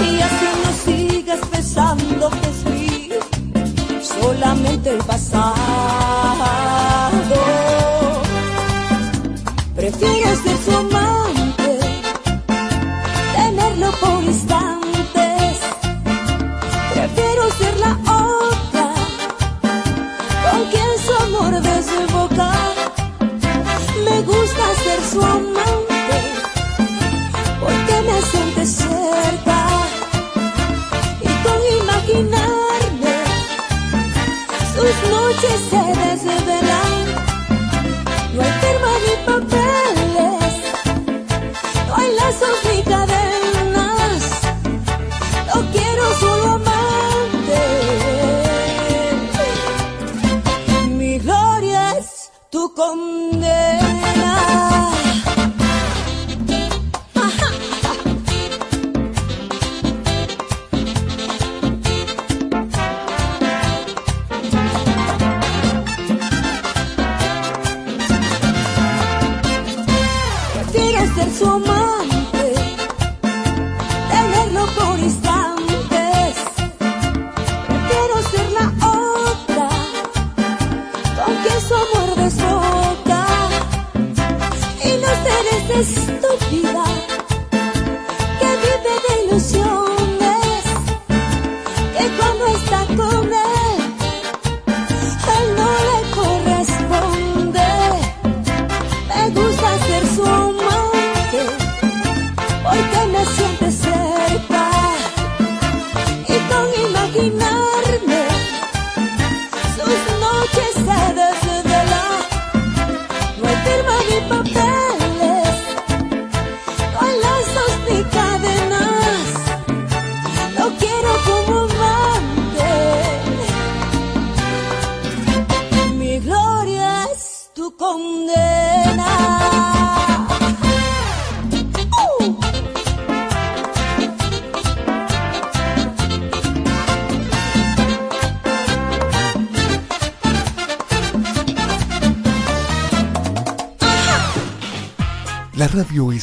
Y así no sigas pensando que es solamente el pasado. Prefiero ser su amante, tenerlo por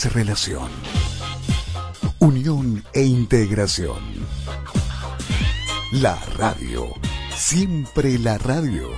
relación, unión e integración. La radio, siempre la radio.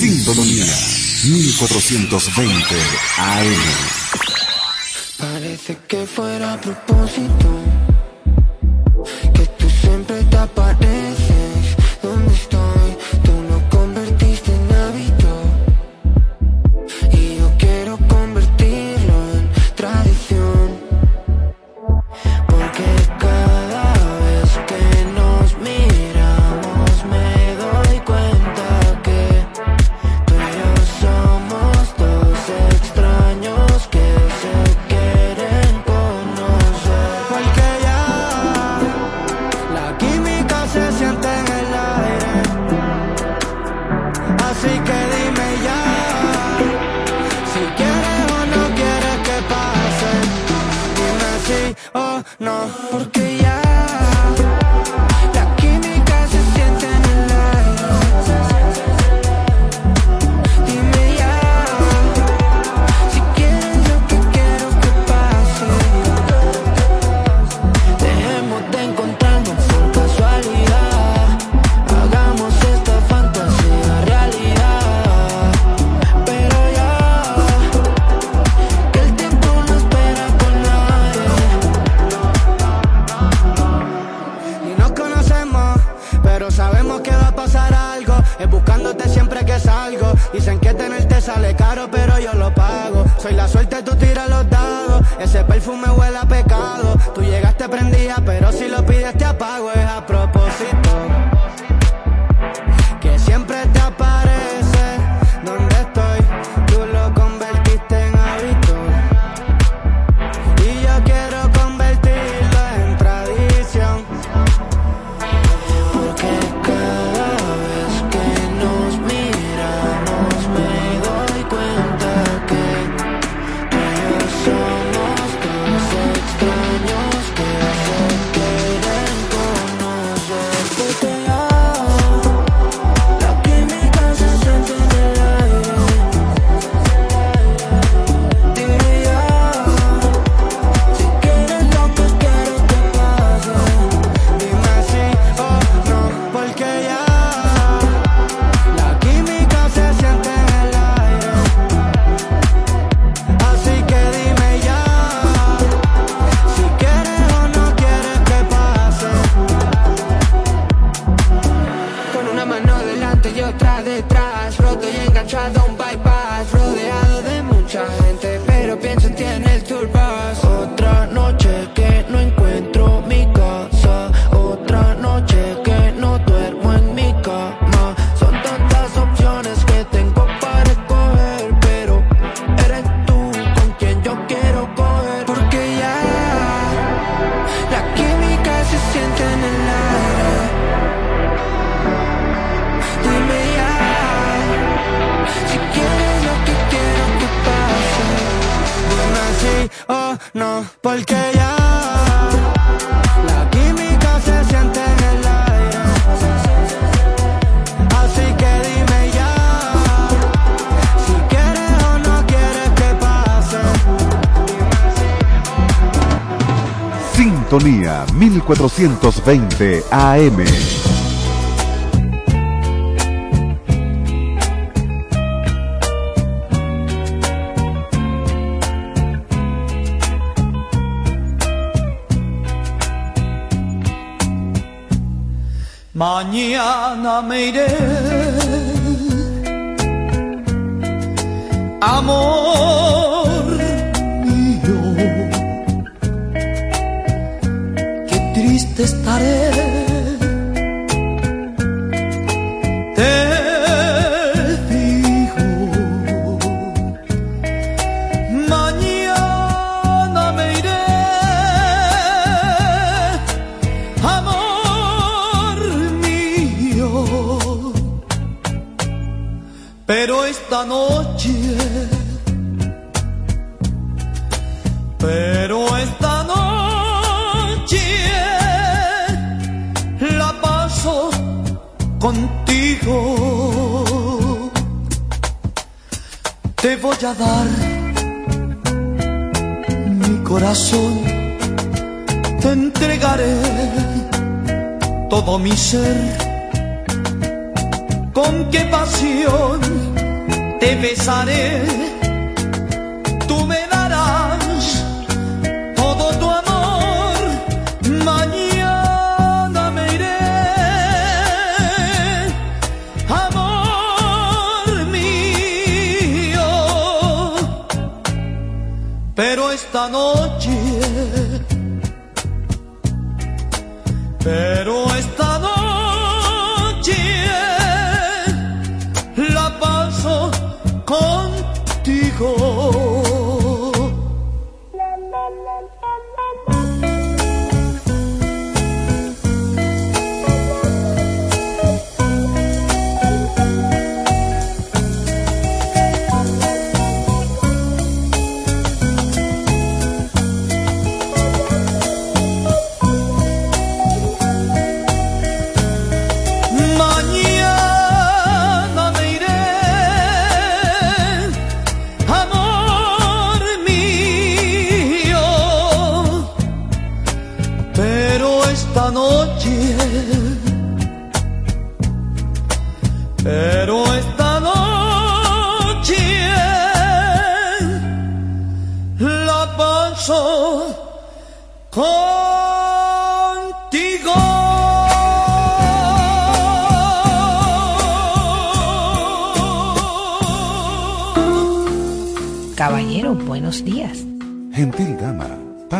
Sintonía 1420 AM. Parece que fuera a propósito. 620 AM. Mañana me iré. Amor estaré. contigo. Te voy a dar mi corazón, te entregaré todo mi ser. Con qué pasión te besaré esta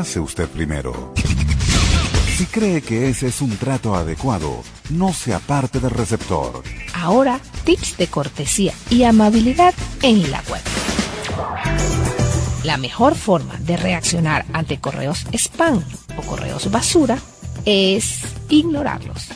pase usted primero. Si cree que ese es un trato adecuado, no se aparte del receptor. Ahora, tips de cortesía y amabilidad en la web. La mejor forma de reaccionar ante correos spam o correos basura es ignorarlos.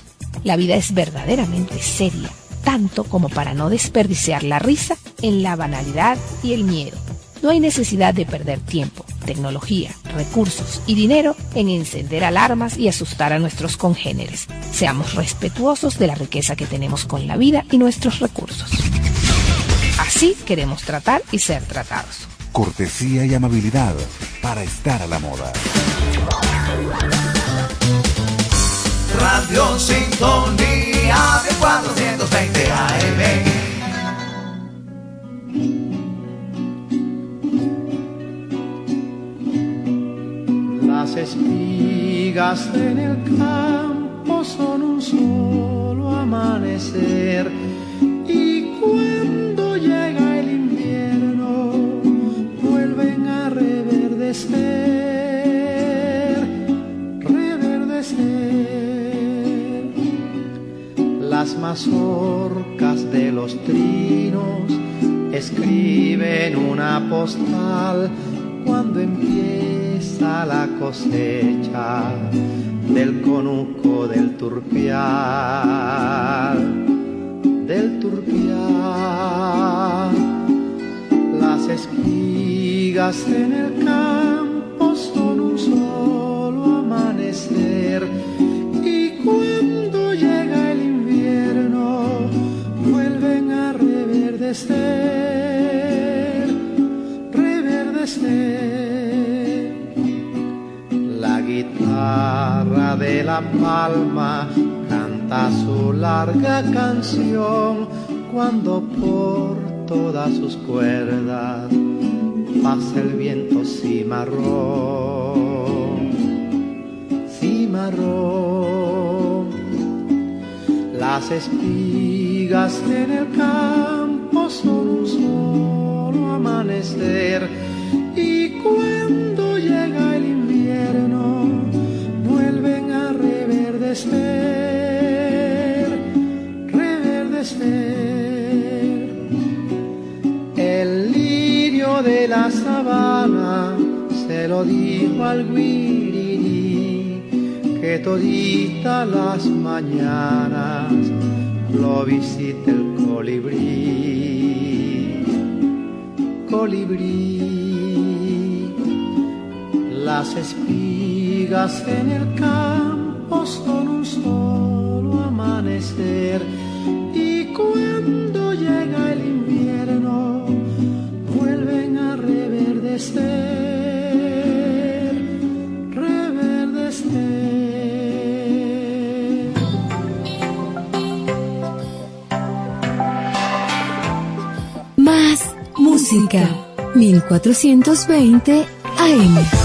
La vida es verdaderamente seria, tanto como para no desperdiciar la risa en la banalidad y el miedo. No hay necesidad de perder tiempo, tecnología, recursos y dinero en encender alarmas y asustar a nuestros congéneres. Seamos respetuosos de la riqueza que tenemos con la vida y nuestros recursos. Así queremos tratar y ser tratados. Cortesía y amabilidad para estar a la moda. Radio Sintonía de 420 AM. Las espigas en el campo son un solo amanecer y cuando llega el invierno vuelven a reverdecer, reverdecer. Las mazorcas de los trinos escriben una postal cuando empieza la cosecha del conuco del turpial, del turpial. Las espigas en el campo son un solo amanecer y cuando llega el invierno vuelven a reverdecer, reverdecer. Guitarra de la palma canta su larga canción cuando por todas sus cuerdas pasa el viento cimarrón, cimarrón. Las espigas en el campo son un solo amanecer y cuando llega de la sabana se lo dijo al guirirí que todita las mañanas lo visita el colibrí, colibrí. Las espigas en el campo son un solo amanecer y cuando llega el invierno Más música 1420 AM.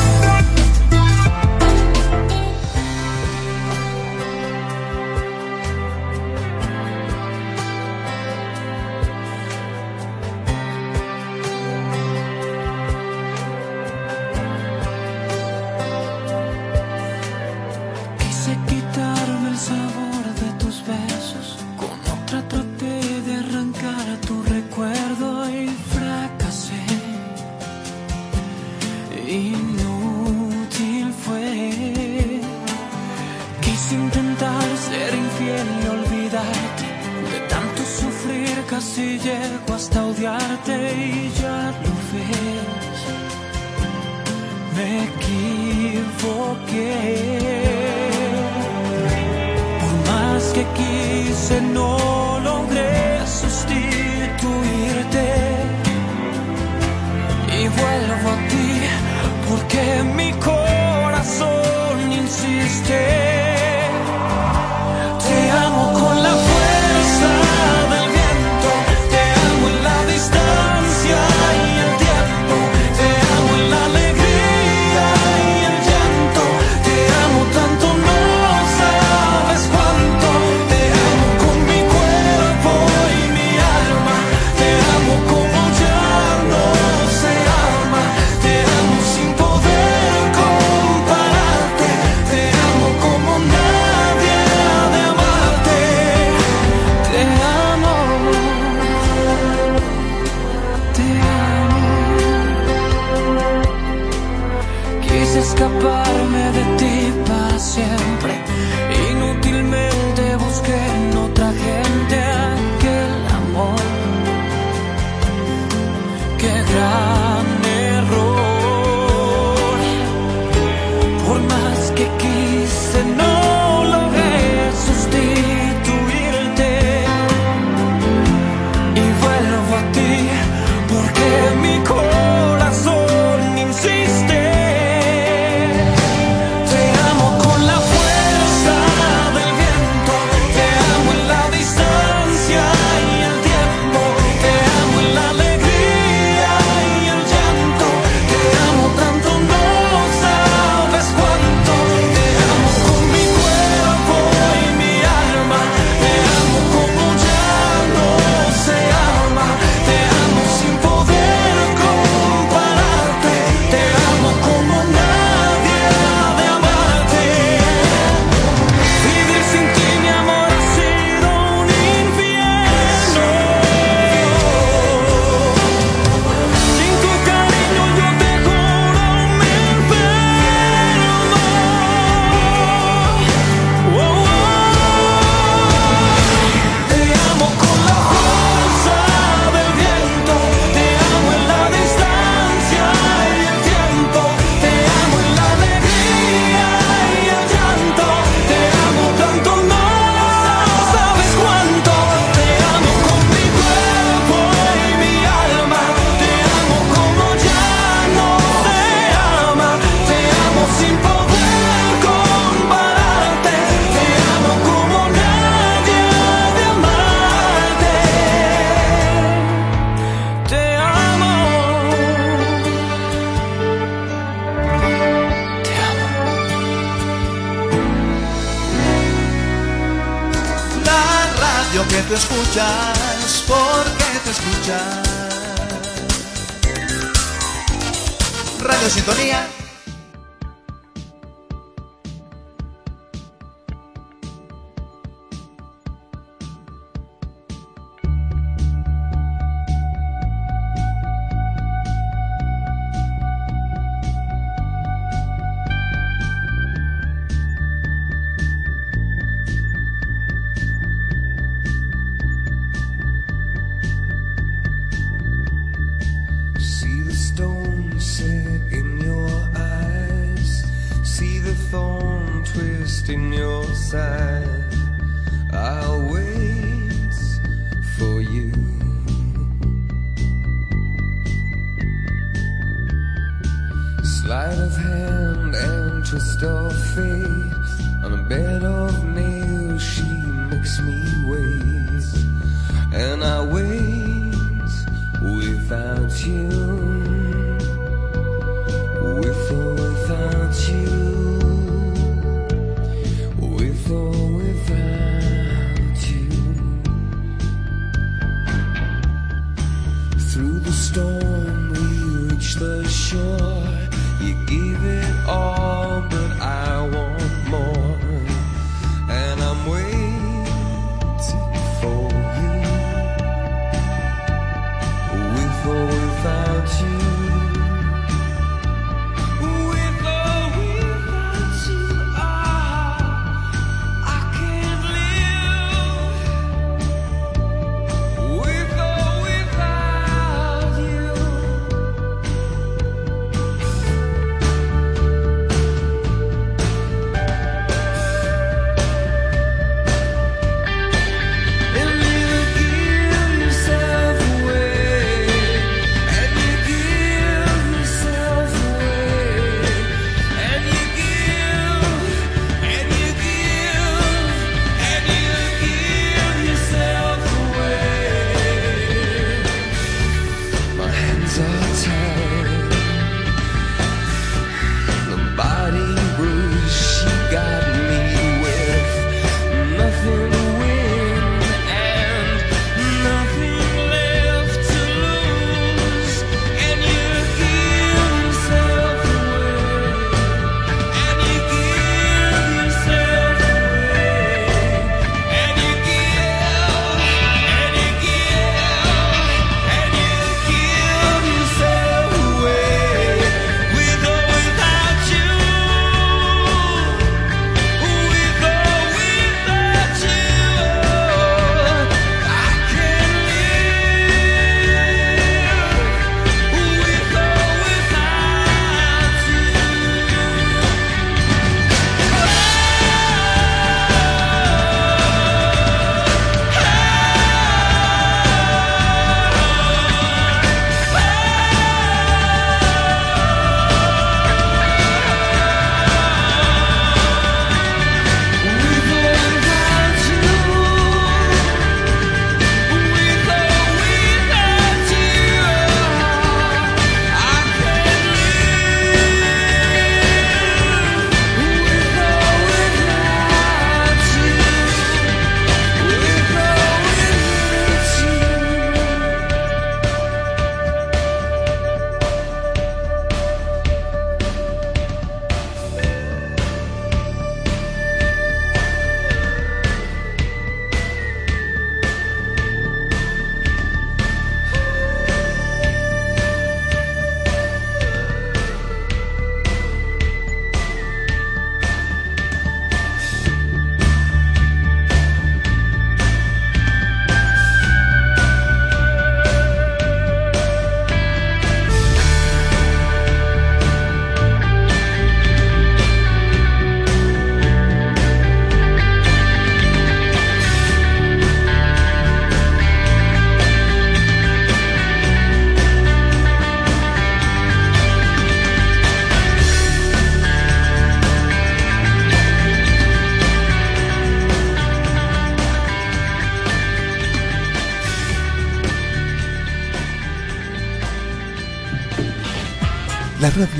在。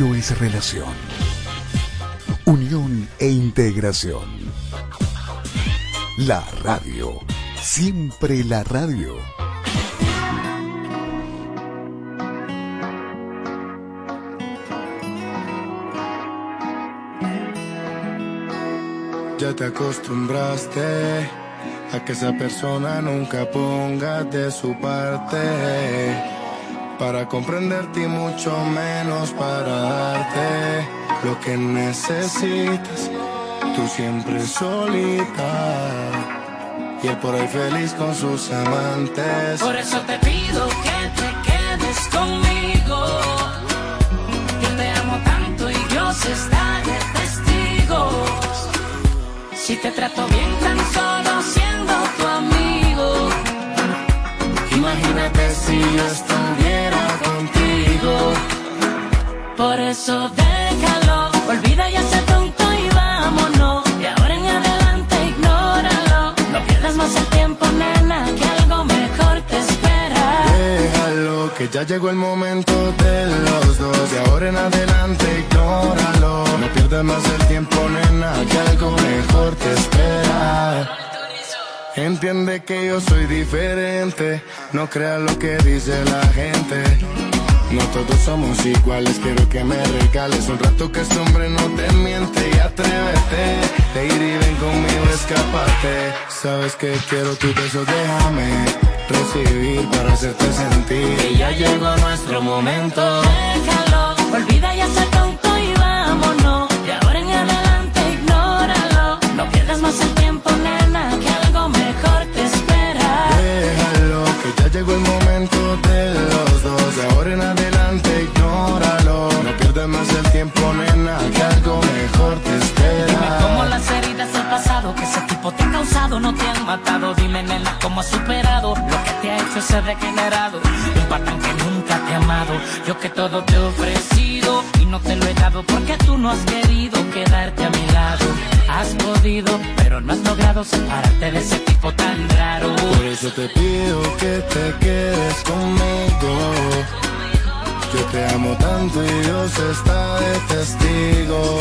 Radio es relación, unión e integración. La radio, siempre la radio. Ya te acostumbraste a que esa persona nunca ponga de su parte para comprenderte y mucho menos para darte lo que necesitas. Tú siempre solita y él por ahí feliz con sus amantes. Por eso te pido que te quedes conmigo. Que te amo tanto y Dios está de testigo. Si te trato bien tan solo siendo tu amigo. Imagínate si yo estuviera. Por eso déjalo, olvida ya ese tonto y vámonos. Y ahora en adelante ignóralo. No pierdas más el tiempo, nena, que algo mejor te espera. Déjalo que ya llegó el momento de los dos. De ahora en adelante, ignóralo. No pierdas más el tiempo, nena, que algo mejor te espera. Entiende que yo soy diferente, no creas lo que dice la gente. No todos somos iguales, quiero que me regales un rato que este hombre no te miente y atrévete. Lady, ven conmigo, escapate. Sabes que quiero tu beso, déjame recibir para hacerte sentir. Que ya llegó nuestro momento. Déjalo, olvida y hace tonto y vámonos. De ahora en adelante, ignóralo. No pierdas más el tiempo, nena, que algo mejor te espera. Déjalo, que ya llegó el momento de los dos. De ahora en adelante, te han matado. Dime, nena, cómo has superado lo que te ha hecho ser degenerado. Un patán que nunca te ha amado. Yo que todo te he ofrecido y no te lo he dado porque tú no has querido quedarte a mi lado. Has podido, pero no has logrado separarte de ese tipo tan raro. Por eso te pido que te quedes conmigo. Yo te amo tanto y Dios está de testigo.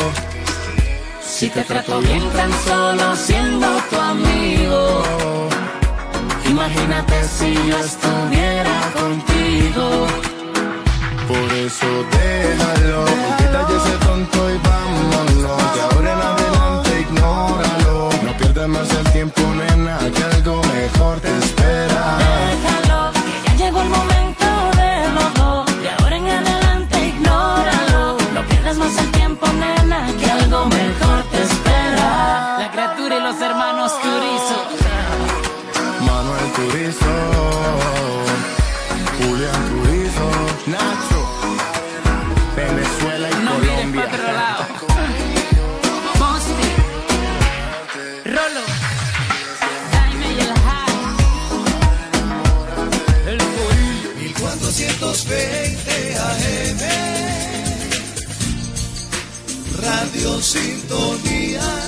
Si te trato bien tan solo siendo tu amigo. Imagínate si yo estuviera contigo. Por eso déjalo, ya ese tonto y vámonos. De ahora en adelante ignóralo. No pierdas más el tiempo, nena, que algo mejor te espera. Déjalo, que ya llegó el momento 1420 AM Radio Sintonía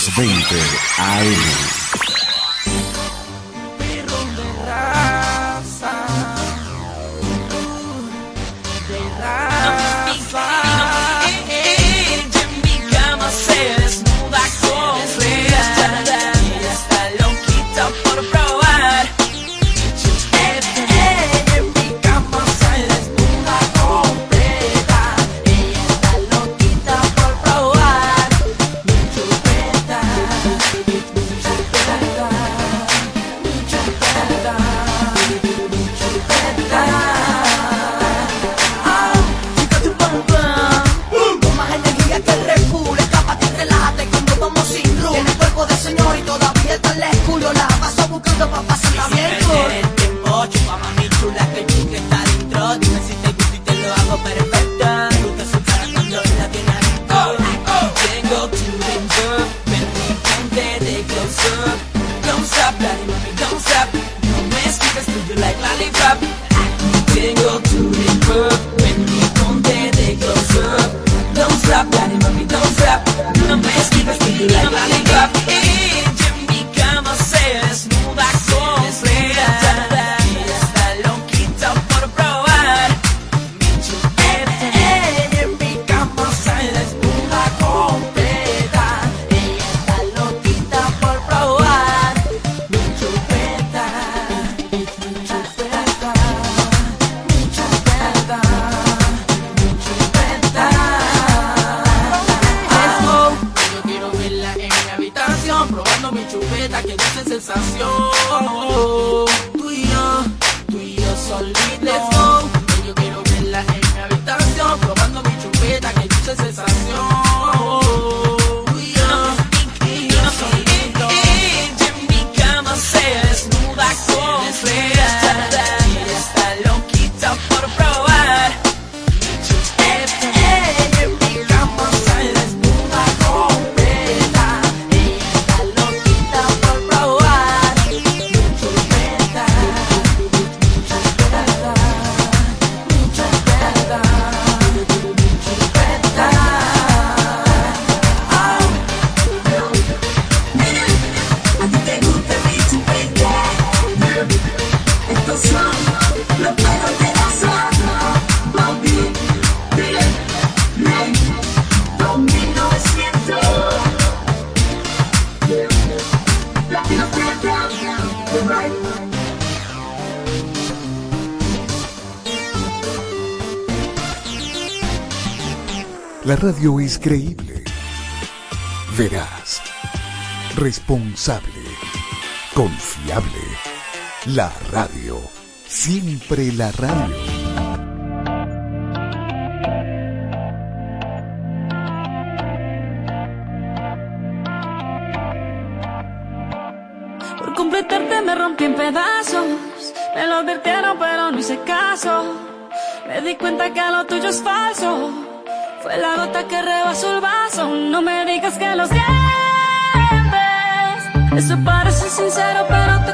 520 AM. Creíble. Veraz. Responsable. Confiable. La radio. Siempre la radio. Por completarte me rompí en pedazos. Me lo advirtieron pero no hice caso. Me di cuenta que lo tuyo es falso. Fue la gota que rebasó el vaso, no me digas que lo sientes. Eso parece sincero, pero te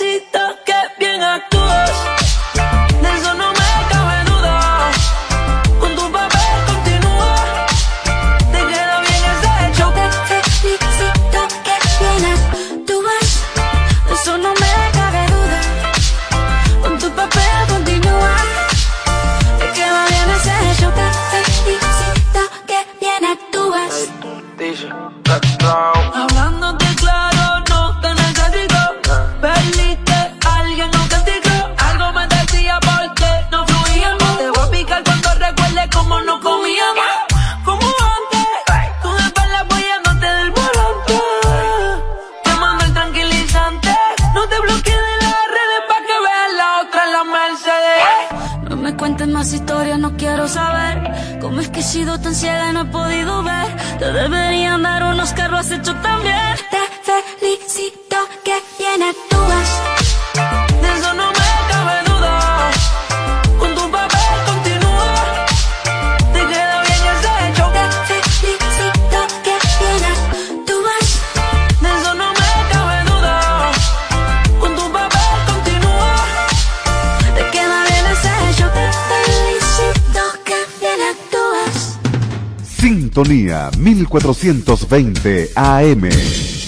necesito más historias no quiero saber. ¿Cómo es que he sido tan ciega y no he podido ver? Te deberían dar unos carros has hecho también. Sintonía 1420 AM.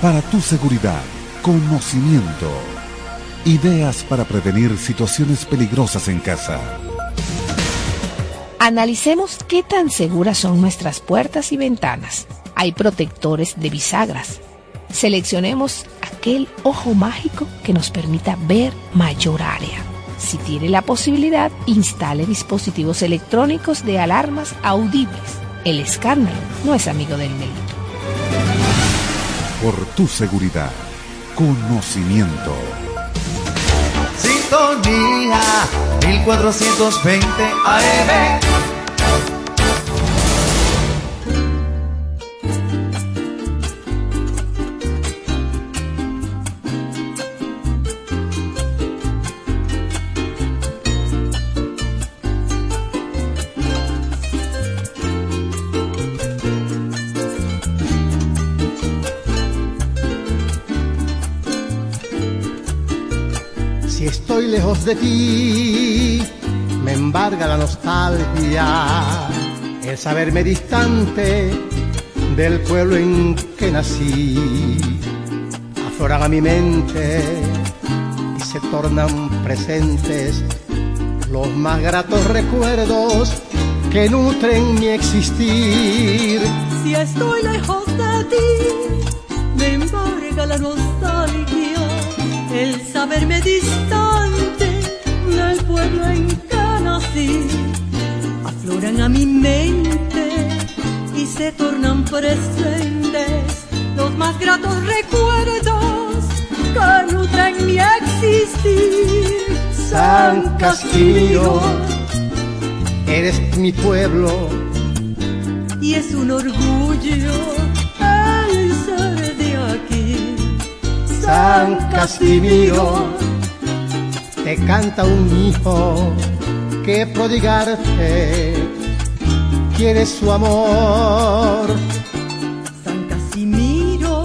Para tu seguridad, conocimiento. Ideas para prevenir situaciones peligrosas en casa. Analicemos qué tan seguras son nuestras puertas y ventanas. Hay protectores de bisagras. Seleccionemos aquel ojo mágico que nos permita ver mayor área. Si tiene la posibilidad, instale dispositivos electrónicos de alarmas audibles. El escándalo no es amigo del medio por tu seguridad. Conocimiento. Sintonía 1420 AM de ti, me embarga la nostalgia, el saberme distante del pueblo en que nací. Afloran a mi mente y se tornan presentes los más gratos recuerdos que nutren mi existir. Si estoy lejos de ti, me embarga la nostalgia, el saberme distante pueblo en que nací. Afloran a mi mente y se tornan presentes los más gratos recuerdos que nutren mi existir. San Castillo, eres mi pueblo y es un orgullo el ser de aquí. San Casimiro, te canta un hijo que prodigarte quiere su amor. San Casimiro,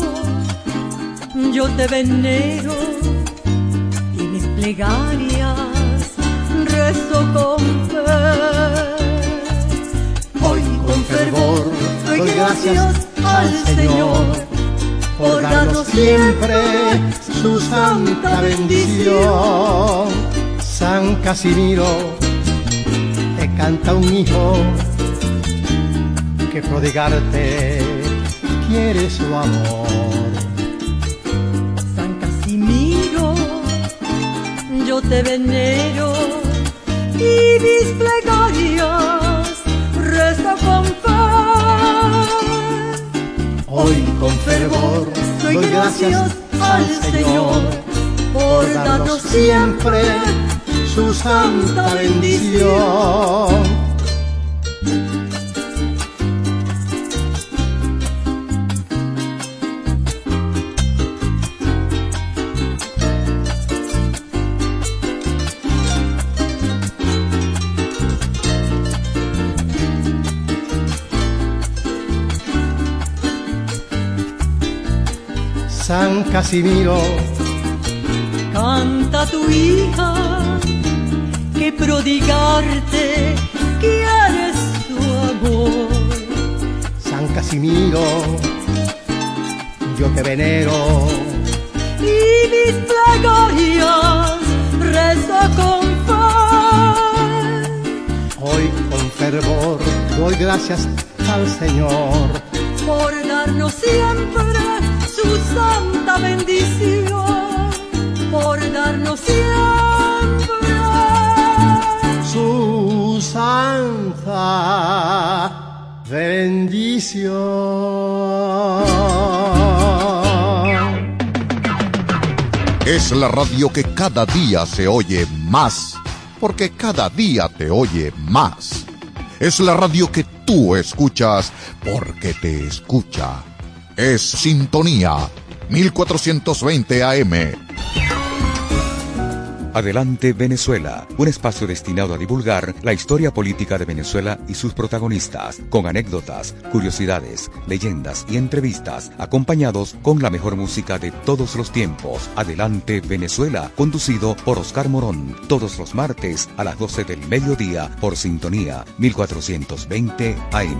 yo te venero y mis plegarias rezo con fe. Hoy con fervor gracias al Señor por darnos siempre su santa bendición. San Casimiro, te canta un hijo que prodigarte quiere su amor. San Casimiro, yo te venero y mis plegarias rezo con fe. Hoy con fervor doy gracias al Señor por darnos siempre su santa bendición. San Casimiro, Canta tu hija que prodigarte quieres tu amor. San Casimiro, yo te venero y mis plegarias rezo con fe. Hoy con fervor doy gracias al Señor por darnos siempre su santa bendición, por darnos siempre su santa bendición. Es la radio que cada día se oye más, porque cada día te oye más. Es la radio que tú escuchas porque te escucha. Es Sintonía 1420 AM. Adelante Venezuela, un espacio destinado a divulgar la historia política de Venezuela y sus protagonistas, con anécdotas, curiosidades, leyendas y entrevistas, acompañados con la mejor música de todos los tiempos. Adelante Venezuela, conducido por Oscar Morón, todos los martes a las 12 del mediodía por Sintonía 1420 AM.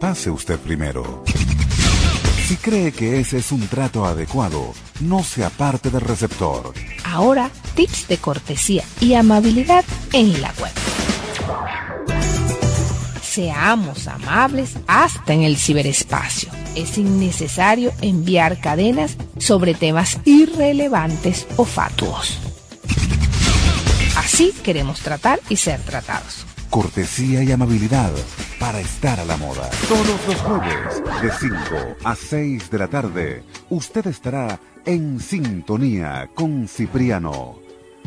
pase usted primero. Si cree que ese es un trato adecuado, no se aparte del receptor. Ahora, tips de cortesía y amabilidad en la web. Seamos amables hasta en el ciberespacio. Es innecesario enviar cadenas sobre temas irrelevantes o fatuos. Así queremos tratar y ser tratados. Cortesía y amabilidad para estar a la moda. Todos los jueves, de 5 a 6 de la tarde, usted estará En sintonía con Cipriano.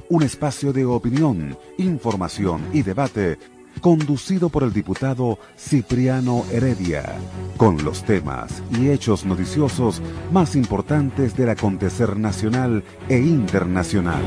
Un espacio de opinión, información y debate conducido por el diputado Cipriano Heredia, con los temas y hechos noticiosos más importantes del acontecer nacional e internacional.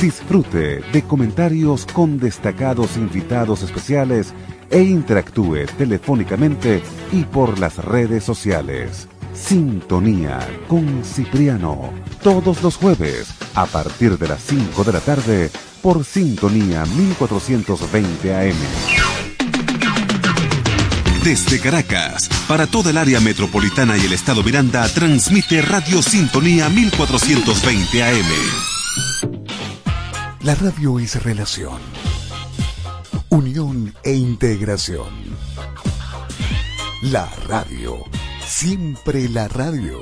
Disfrute de comentarios con destacados invitados especiales e interactúe telefónicamente y por las redes sociales. Sintonía con Cipriano, todos los jueves a partir de las 5 de la tarde por Sintonía 1420 AM. Desde Caracas, para toda el área metropolitana y el estado Miranda, transmite Radio Sintonía 1420 AM. La radio es relación, unión e integración. La radio, siempre la radio.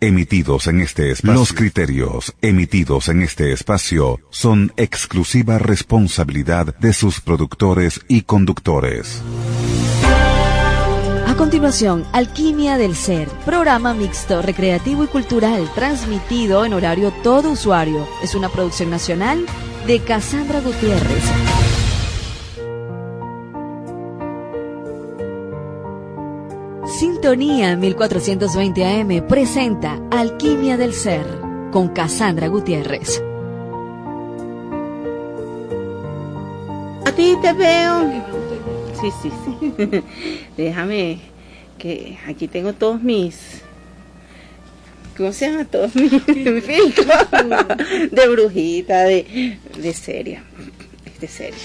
emitidos en este espacio. Los criterios emitidos en este espacio son exclusiva responsabilidad de sus productores y conductores. Continuación, Alquimia del Ser, programa mixto, recreativo y cultural, transmitido en horario todo usuario. Es una producción nacional de Cassandra Gutiérrez. Sintonía 1420 AM presenta Alquimia del Ser con Cassandra Gutiérrez. A ti te veo. Sí, sí, sí. Déjame que aquí tengo todos mis. ¿Cómo se llama? Todos mis filtros de brujita, de, de seria. De seria.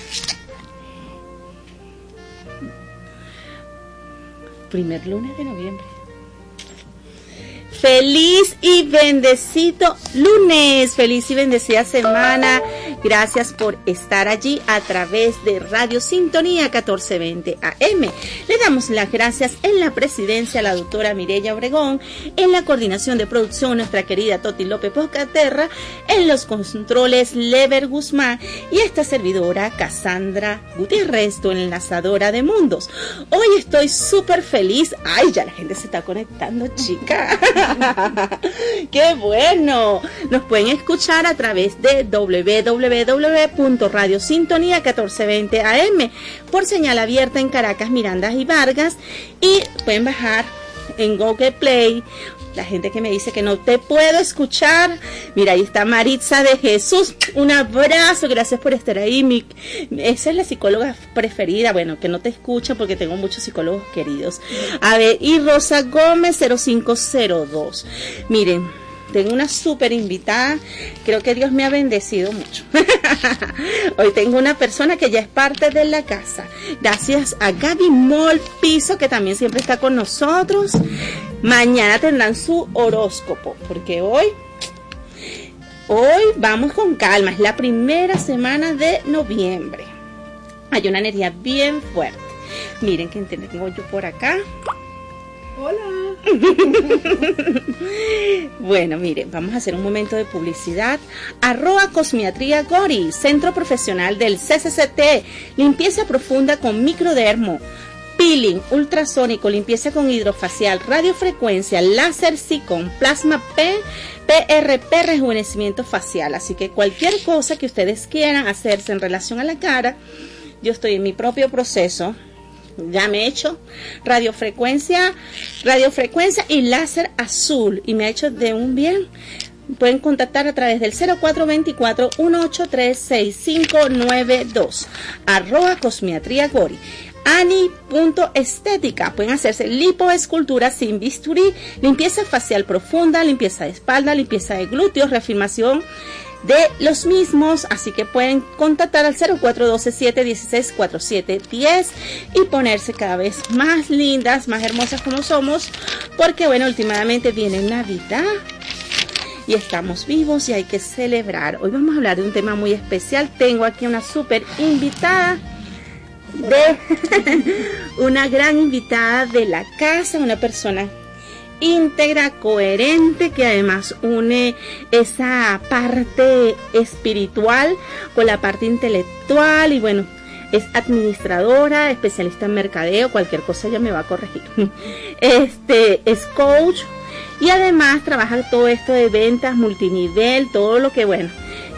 Primer lunes de noviembre. Feliz y bendecido lunes, feliz y bendecida semana. Gracias por estar allí a través de Radio Sintonía 1420 AM. Le damos las gracias en la presidencia a la doctora Mireya Obregón, en la coordinación de producción nuestra querida Toti López Poscaterra, en los controles Lever Guzmán y esta servidora Cassandra Gutiérrez, tu enlazadora de mundos. Hoy estoy súper feliz. Ay, ya la gente se está conectando, chica. ¡Qué bueno! Nos pueden escuchar a través de www.radiosintonía1420 AM por señal abierta en Caracas, Miranda y Vargas y pueden bajar en Google Play la gente que me dice que no te puedo escuchar. Mira, ahí está Maritza de Jesús. Un abrazo, gracias por estar ahí. Mi, esa es la psicóloga preferida. Bueno, que no te escucha porque tengo muchos psicólogos queridos. A ver, y Rosa Gómez 0502. Miren, tengo una súper invitada. Creo que Dios me ha bendecido mucho. Hoy tengo una persona que ya es parte de la casa. Gracias a Gaby Mol Piso, que también siempre está con nosotros. Mañana tendrán su horóscopo, porque hoy, hoy vamos con calma. Es la primera semana de noviembre. Hay una energía bien fuerte. Miren que tengo yo por acá. Hola. bueno, miren, vamos a hacer un momento de publicidad. Arroba Cosmiatría Gori, centro profesional del CCCT, limpieza profunda con microdermo, peeling, ultrasónico, limpieza con hidrofacial, radiofrecuencia, láser con plasma P, PRP, rejuvenecimiento facial. Así que cualquier cosa que ustedes quieran hacerse en relación a la cara, yo estoy en mi propio proceso ya me he hecho radiofrecuencia, radiofrecuencia y láser azul y me ha hecho de un bien. Pueden contactar a través del 0424-183-6592 arroba cosmiatría gori ani.estética. Pueden hacerse lipoescultura sin bisturí, limpieza facial profunda, limpieza de espalda, limpieza de glúteos, reafirmación de los mismos, así que pueden contactar al 0412-716-4710 y ponerse cada vez más lindas, más hermosas como somos, porque bueno, últimamente viene Navidad y estamos vivos y hay que celebrar. Hoy vamos a hablar de un tema muy especial. Tengo aquí una súper invitada de una gran invitada de la casa, una persona íntegra, coherente, que además une esa parte espiritual con la parte intelectual y bueno, es administradora, especialista en mercadeo, cualquier cosa ella me va a corregir. Este es coach y además trabaja todo esto de ventas, multinivel, todo lo que bueno,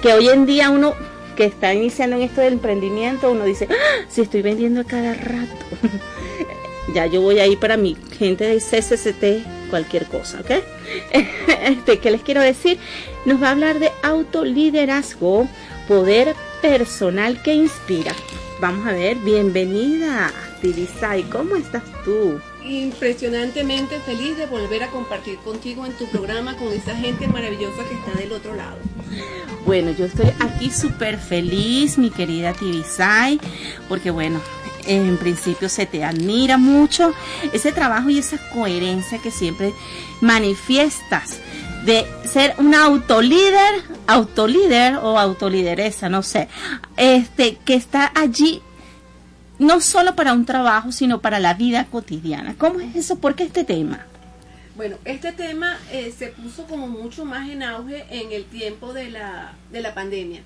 que hoy en día uno que está iniciando en esto del emprendimiento, uno dice, ¡Ah! si estoy vendiendo a cada rato. ya yo voy ahí para mi gente de CCCT, cualquier cosa, ¿ok? Este, ¿qué les quiero decir? Nos va a hablar de autoliderazgo, poder personal que inspira. Vamos a ver, bienvenida, Tibisay, ¿cómo estás tú? Impresionantemente feliz de volver a compartir contigo en tu programa con esa gente maravillosa que está del otro lado. Bueno, yo estoy aquí súper feliz, mi querida Tibisay, porque bueno, en principio se te admira mucho ese trabajo y esa coherencia que siempre manifiestas de ser una autolíder, autolíder o autolideresa, no sé, este, que está allí no solo para un trabajo, sino para la vida cotidiana. ¿Cómo es eso? ¿Por qué este tema? Bueno, este tema eh, se puso como mucho más en auge en el tiempo de la, de la pandemia,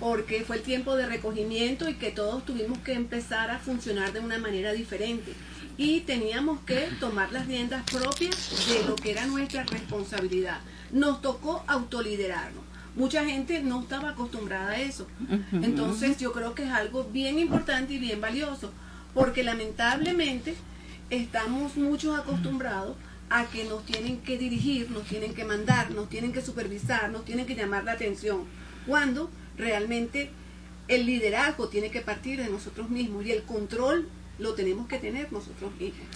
porque fue el tiempo de recogimiento y que todos tuvimos que empezar a funcionar de una manera diferente. Y teníamos que tomar las riendas propias de lo que era nuestra responsabilidad. Nos tocó autoliderarnos. Mucha gente no estaba acostumbrada a eso. Entonces yo creo que es algo bien importante y bien valioso, porque lamentablemente estamos muchos acostumbrados a que nos tienen que dirigir, nos tienen que mandar, nos tienen que supervisar, nos tienen que llamar la atención, cuando realmente el liderazgo tiene que partir de nosotros mismos y el control lo tenemos que tener nosotros mismos.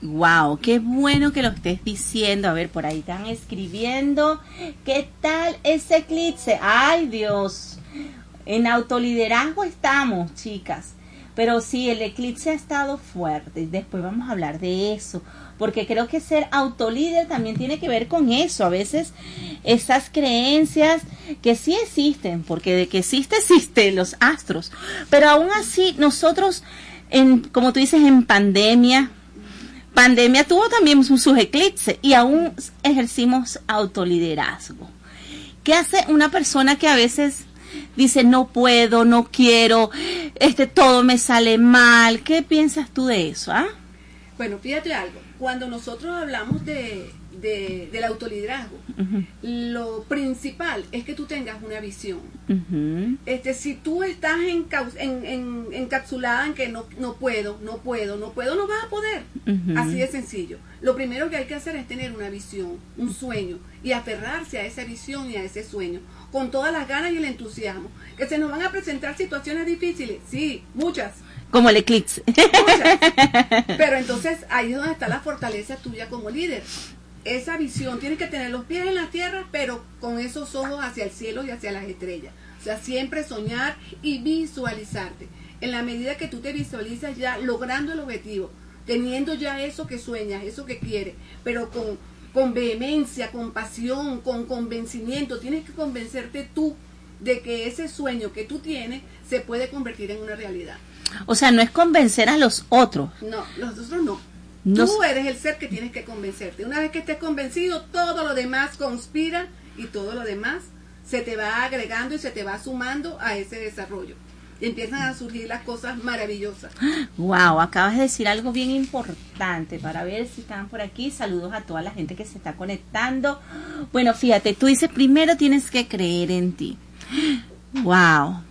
Wow, qué bueno que lo estés diciendo. A ver, por ahí están escribiendo. ¿Qué tal ese eclipse? Ay, Dios. En autoliderazgo estamos, chicas. Pero sí, el eclipse ha estado fuerte. Después vamos a hablar de eso. Porque creo que ser autolíder también tiene que ver con eso. A veces esas creencias que sí existen, porque de que existe, existe los astros. Pero aún así, nosotros, en, como tú dices, en pandemia, pandemia tuvo también sus sus eclipses y aún ejercimos autoliderazgo. ¿Qué hace una persona que a veces dice no puedo, no quiero, este todo me sale mal? ¿Qué piensas tú de eso? Ah? Bueno, fíjate algo, cuando nosotros hablamos de, de- del autoliderazgo, lo principal es que tú tengas una visión. Este, si tú estás encau- en- en- encapsulada en que no, no puedo, no puedo, no puedo, no vas a poder. Así de sencillo. Lo primero que hay que hacer es tener una visión, un sueño y aferrarse a esa visión y a ese sueño con todas las ganas y el entusiasmo. Que se nos van a presentar situaciones difíciles, sí, muchas. Como el eclipse. Pero entonces ahí es donde está la fortaleza tuya como líder. Esa visión, tienes que tener los pies en la tierra, pero con esos ojos hacia el cielo y hacia las estrellas. O sea, siempre soñar y visualizarte. En la medida que tú te visualizas ya logrando el objetivo, teniendo ya eso que sueñas, eso que quieres, pero con, con vehemencia, con pasión, con convencimiento, tienes que convencerte tú de que ese sueño que tú tienes se puede convertir en una realidad. O sea, no es convencer a los otros. No, los otros no. Tú eres el ser que tienes que convencerte. Una vez que estés convencido, todo lo demás conspira y todo lo demás se te va agregando y se te va sumando a ese desarrollo. Y empiezan a surgir las cosas maravillosas. Wow, acabas de decir algo bien importante para ver si están por aquí. Saludos a toda la gente que se está conectando. Bueno, fíjate, tú dices primero tienes que creer en ti. Wow.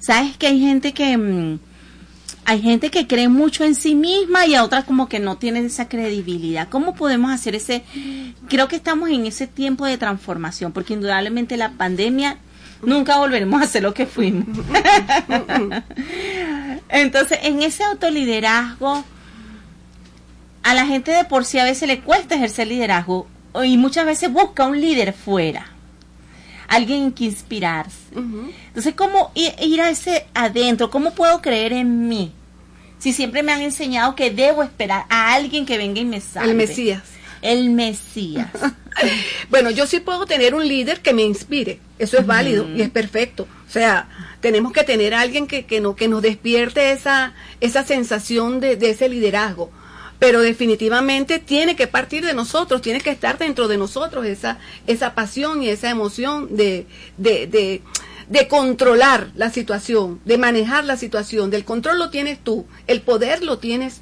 Sabes que hay gente que mm, hay gente que cree mucho en sí misma y a otras como que no tienen esa credibilidad. ¿Cómo podemos hacer ese? Creo que estamos en ese tiempo de transformación porque indudablemente la pandemia nunca volveremos a ser lo que fuimos. Entonces, en ese autoliderazgo, a la gente de por sí a veces le cuesta ejercer liderazgo y muchas veces busca un líder fuera, alguien en que inspirarse. Entonces, ¿cómo ir a ese adentro? ¿Cómo puedo creer en mí? Si siempre me han enseñado que debo esperar a alguien que venga y me salve. El Mesías. El Mesías. Bueno, yo sí puedo tener un líder que me inspire. Eso es válido y es perfecto. O sea, tenemos que tener a alguien que, que, no, que nos despierte esa, esa sensación de, de ese liderazgo. Pero definitivamente tiene que partir de nosotros, tiene que estar dentro de nosotros esa, esa pasión y esa emoción de, de, de, de controlar la situación, de manejar la situación. Del control lo tienes tú, el poder lo tienes